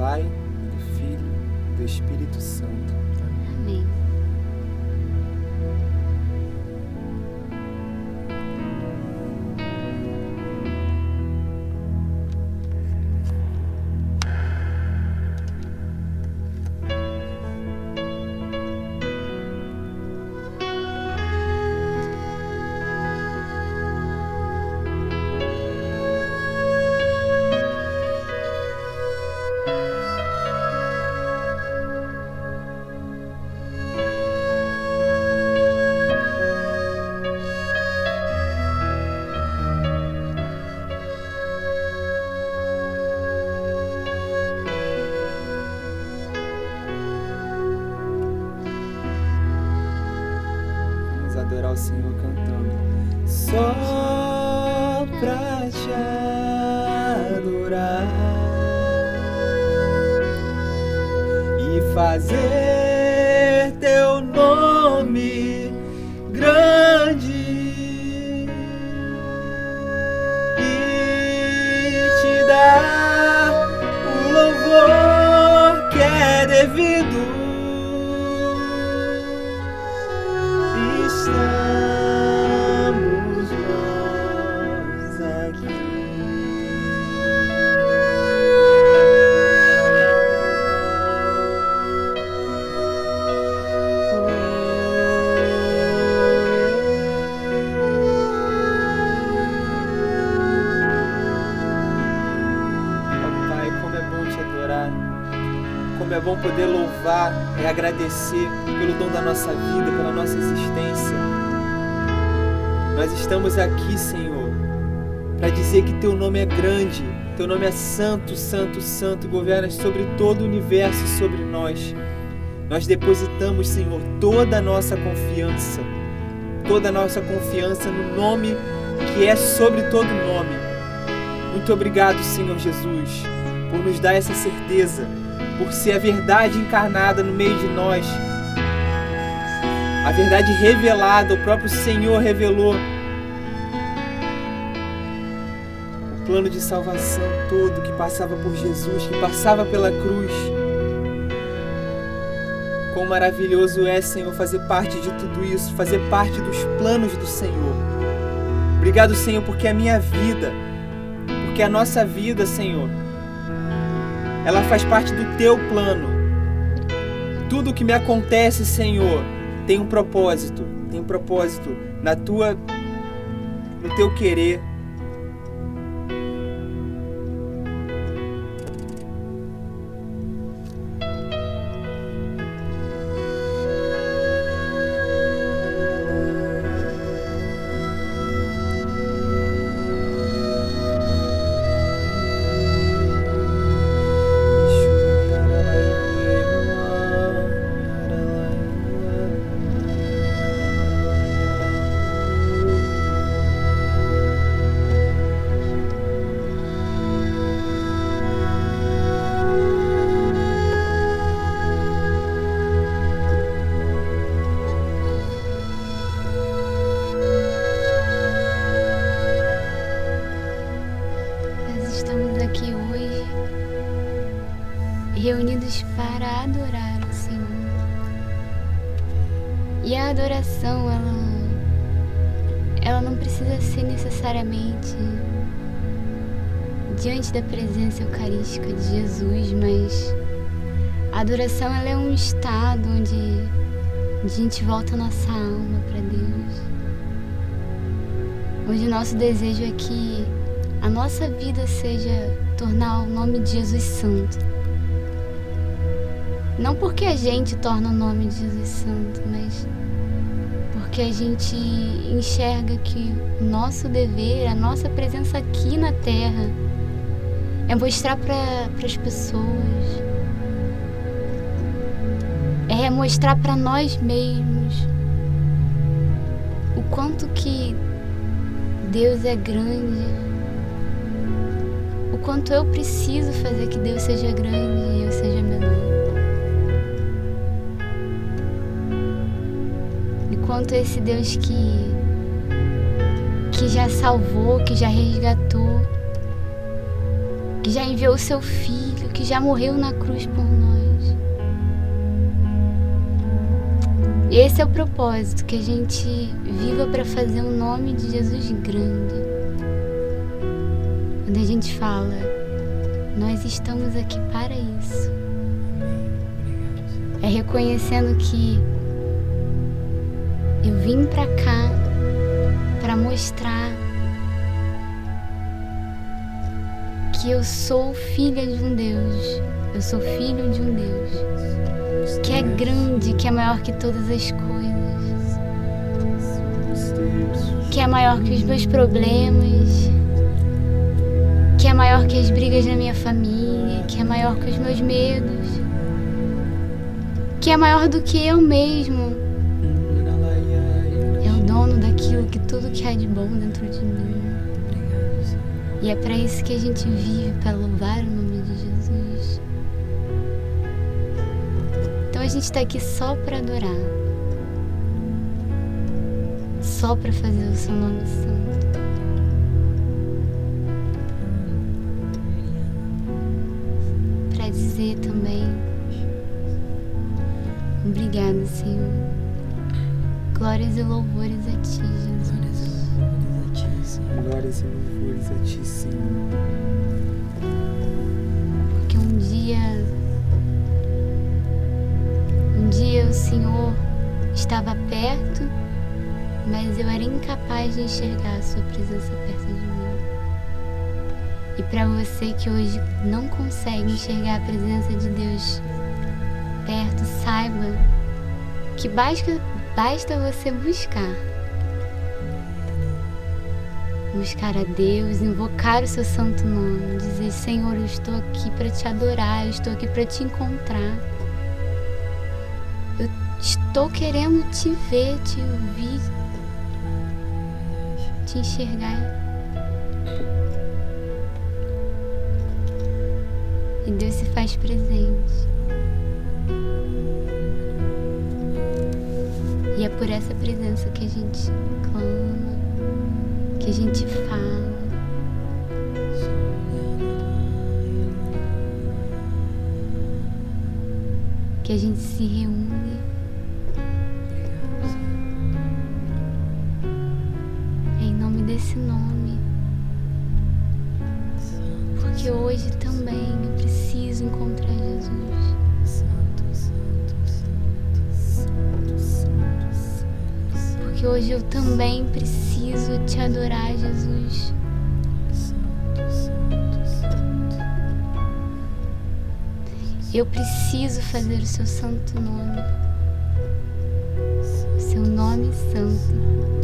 Pai, do Filho e do Espírito Santo. Vamos adorar o Senhor adorar. Como é bom poder louvar e agradecer pelo dom da nossa vida, pela nossa existência. Nós estamos aqui, Senhor, para dizer que Teu nome é grande, Teu nome é santo, santo, santo, governas sobre todo o universo e sobre nós. Nós depositamos, Senhor, toda a nossa confiança, toda a nossa confiança no nome que é sobre todo nome. Muito obrigado, Senhor Jesus, por nos dar essa certeza, por ser a verdade encarnada no meio de nós. A verdade revelada, o próprio Senhor revelou. O plano de salvação todo que passava por Jesus, que passava pela cruz. Quão maravilhoso é, Senhor, fazer parte de tudo isso, fazer parte dos planos do Senhor. Obrigado, Senhor, porque a minha vida, porque a nossa vida, Senhor, ela faz parte do teu plano. Tudo que me acontece, Senhor, tem um propósito, tem um propósito na tua no teu querer. Reunidos para adorar o Senhor. E a adoração, ela, ela não precisa ser necessariamente diante da presença eucarística de Jesus, mas a adoração ela é um estado onde a gente volta a nossa alma para Deus. Onde o nosso desejo é que a nossa vida seja tornar o nome de Jesus santo. Não porque a gente torna o nome de Jesus santo, mas porque a gente enxerga que o nosso dever, a nossa presença aqui na Terra, é mostrar para as pessoas, é mostrar para nós mesmos o quanto que Deus é grande, o quanto eu preciso fazer que Deus seja grande e eu seja menor. Quanto esse Deus que que já salvou, que já resgatou, que já enviou o seu filho, que já morreu na cruz por nós. Esse é o propósito, que a gente viva para fazer o nome de Jesus grande. Quando a gente fala, nós estamos aqui para isso. É reconhecendo que eu vim para cá para mostrar que eu sou filha de um Deus. Eu sou filho de um Deus. Que é grande, que é maior que todas as coisas, que é maior que os meus problemas, que é maior que as brigas na minha família, que é maior que os meus medos, que é maior do que eu mesmo. Tudo que há de bom dentro de mim. E é para isso que a gente vive, para louvar o nome de Jesus. Então a gente está aqui só para adorar, só para fazer o seu nome santo. Para dizer também, obrigado, Senhor. Glórias e louvores a Ti, Jesus. Glórias e louvores a Ti, Senhor. Porque um dia, um dia o Senhor estava perto, mas eu era incapaz de enxergar a Sua presença perto de mim. E para você que hoje não consegue enxergar a presença de Deus perto, saiba que basta, basta você buscar buscar a Deus, invocar o seu santo nome, dizer: Senhor, eu estou aqui para te adorar, eu estou aqui para te encontrar. Eu estou querendo te ver, te ouvir, te enxergar. E Deus se faz presente. Por essa presença que a gente clama que a gente fala. Que a gente se reúne. Em nome desse nome. Porque hoje também eu preciso encontrar Jesus. Porque hoje eu também preciso te adorar, Jesus. Eu preciso fazer o seu santo nome. O seu nome santo.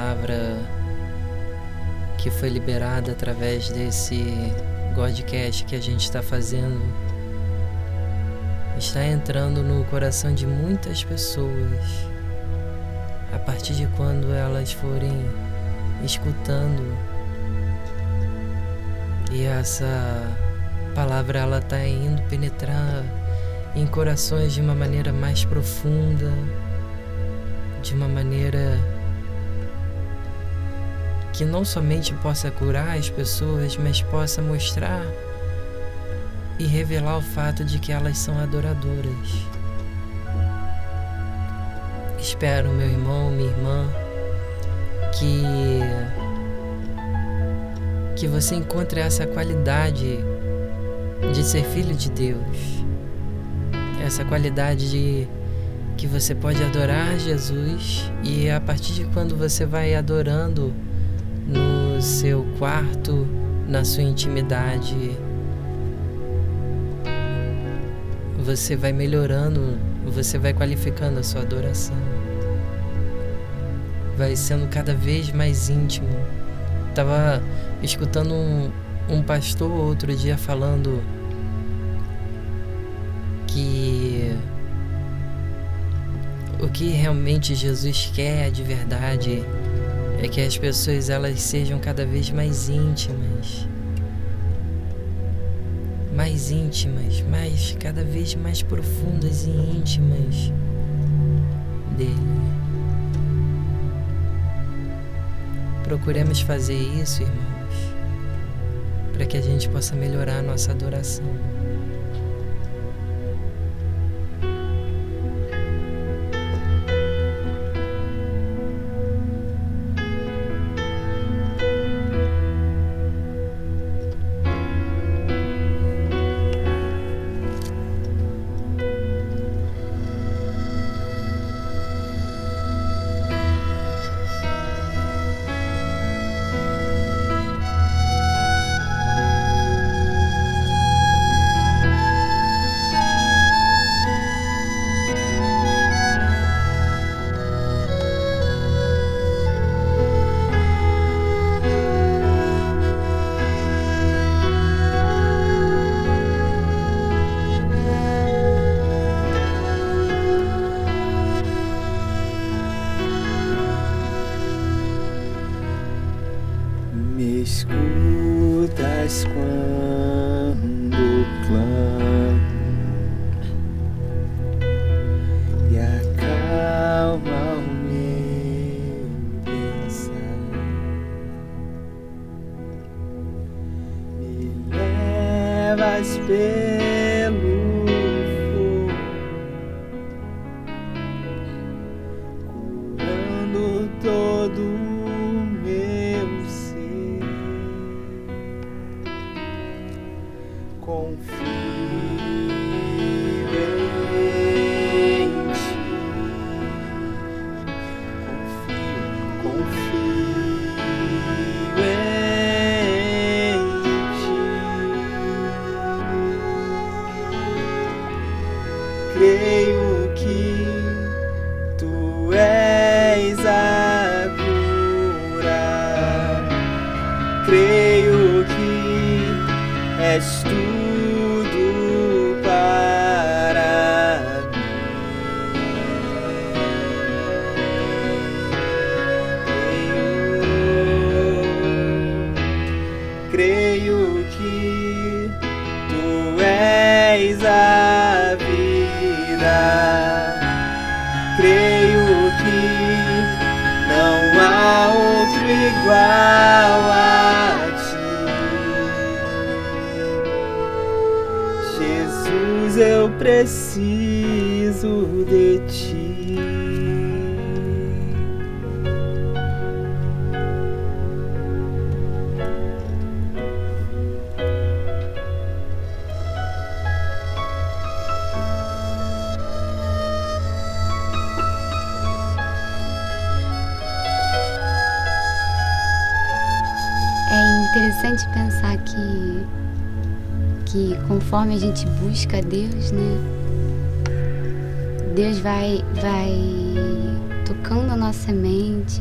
Palavra que foi liberada através desse Godcast que a gente está fazendo está entrando no coração de muitas pessoas a partir de quando elas forem escutando. E essa palavra ela está indo penetrar em corações de uma maneira mais profunda, de uma maneira que não somente possa curar as pessoas, mas possa mostrar e revelar o fato de que elas são adoradoras. Espero, meu irmão, minha irmã, que que você encontre essa qualidade de ser filho de Deus. Essa qualidade de que você pode adorar Jesus e a partir de quando você vai adorando seu quarto, na sua intimidade, você vai melhorando, você vai qualificando a sua adoração. Vai sendo cada vez mais íntimo. Tava escutando um, um pastor outro dia falando que o que realmente Jesus quer de verdade é que as pessoas elas sejam cada vez mais íntimas mais íntimas, mais cada vez mais profundas e íntimas dele. Procuremos fazer isso, irmãos, para que a gente possa melhorar a nossa adoração. Conforme a gente busca Deus, né? Deus vai, vai tocando a nossa mente,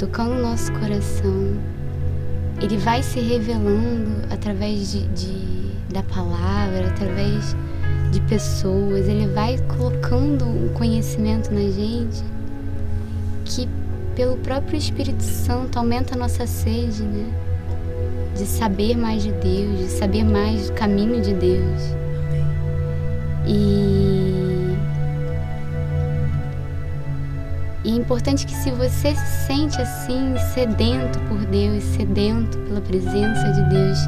tocando o nosso coração. Ele vai se revelando através de, de da palavra, através de pessoas. Ele vai colocando um conhecimento na gente que, pelo próprio Espírito Santo, aumenta a nossa sede, né? De saber mais de Deus, de saber mais do caminho de Deus. E, e é importante que se você se sente assim, sedento por Deus, sedento pela presença de Deus,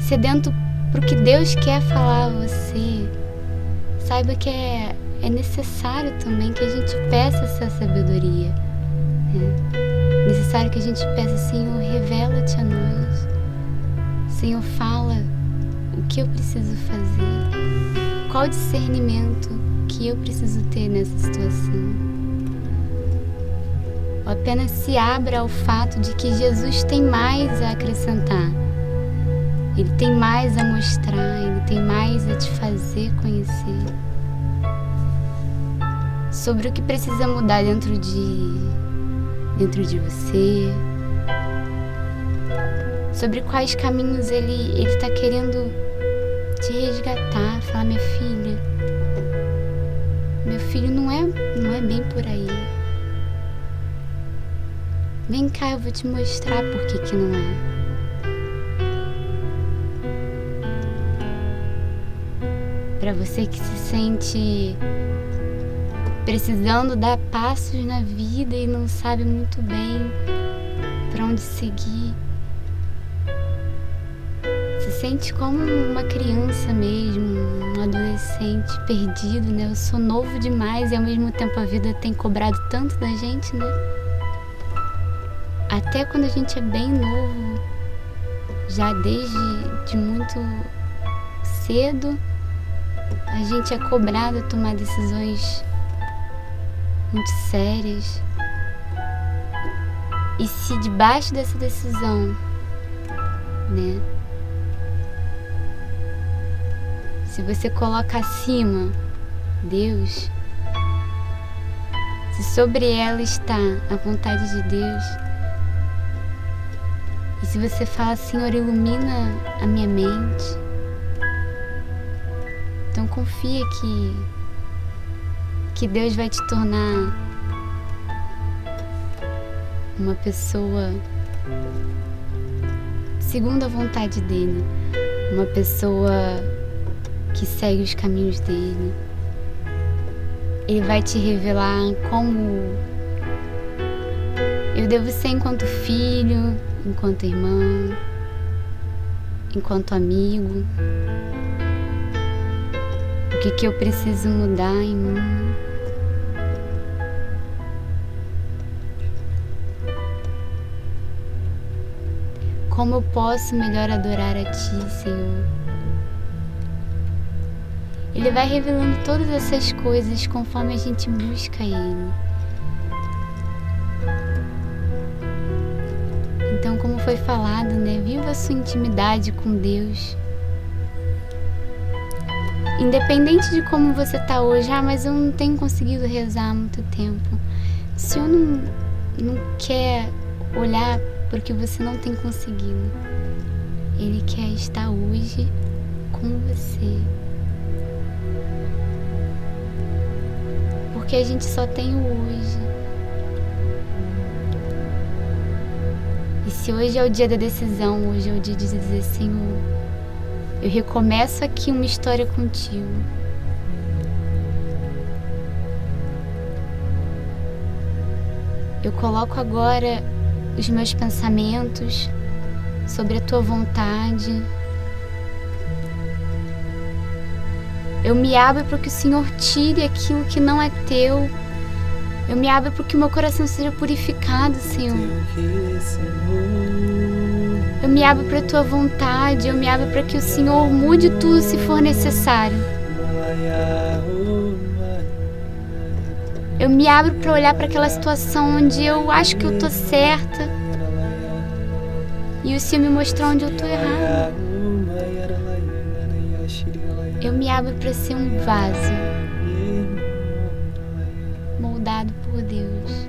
sedento para o que Deus quer falar a você, saiba que é, é necessário também que a gente peça essa sabedoria. É necessário que a gente peça, Senhor, revela-te que eu preciso fazer qual discernimento que eu preciso ter nessa situação? Ou apenas se abra ao fato de que Jesus tem mais a acrescentar. Ele tem mais a mostrar, ele tem mais a te fazer conhecer. Sobre o que precisa mudar dentro de dentro de você. Sobre quais caminhos ele ele está querendo te resgatar, falar minha filha, meu filho não é, não é bem por aí. Vem cá, eu vou te mostrar por que que não é. Para você que se sente precisando dar passos na vida e não sabe muito bem para onde seguir sente como uma criança mesmo, um adolescente perdido, né? Eu sou novo demais e ao mesmo tempo a vida tem cobrado tanto da gente, né? Até quando a gente é bem novo, já desde de muito cedo, a gente é cobrado a tomar decisões muito sérias. E se debaixo dessa decisão, né, se você coloca acima Deus, se sobre ela está a vontade de Deus, e se você fala, Senhor, ilumina a minha mente, então confia que, que Deus vai te tornar uma pessoa segundo a vontade dele, uma pessoa que segue os caminhos dele. Ele vai te revelar como eu devo ser enquanto filho, enquanto irmão, enquanto amigo. O que, que eu preciso mudar em mim. Como eu posso melhor adorar a Ti, Senhor? Ele vai revelando todas essas coisas conforme a gente busca Ele. Então, como foi falado, né? Viva a sua intimidade com Deus. Independente de como você está hoje, ah, mas eu não tenho conseguido rezar há muito tempo. O Senhor não, não quer olhar porque você não tem conseguido. Ele quer estar hoje com você. Porque a gente só tem o hoje. E se hoje é o dia da decisão, hoje é o dia de dizer, Senhor, eu recomeço aqui uma história contigo. Eu coloco agora os meus pensamentos sobre a tua vontade, Eu me abro para que o Senhor tire aquilo que não é teu. Eu me abro para que o meu coração seja purificado, Senhor. Eu me abro para a tua vontade. Eu me abro para que o Senhor mude tudo se for necessário. Eu me abro para olhar para aquela situação onde eu acho que eu estou certa e o Senhor me mostrar onde eu estou errado. Abro para ser um vaso moldado por Deus.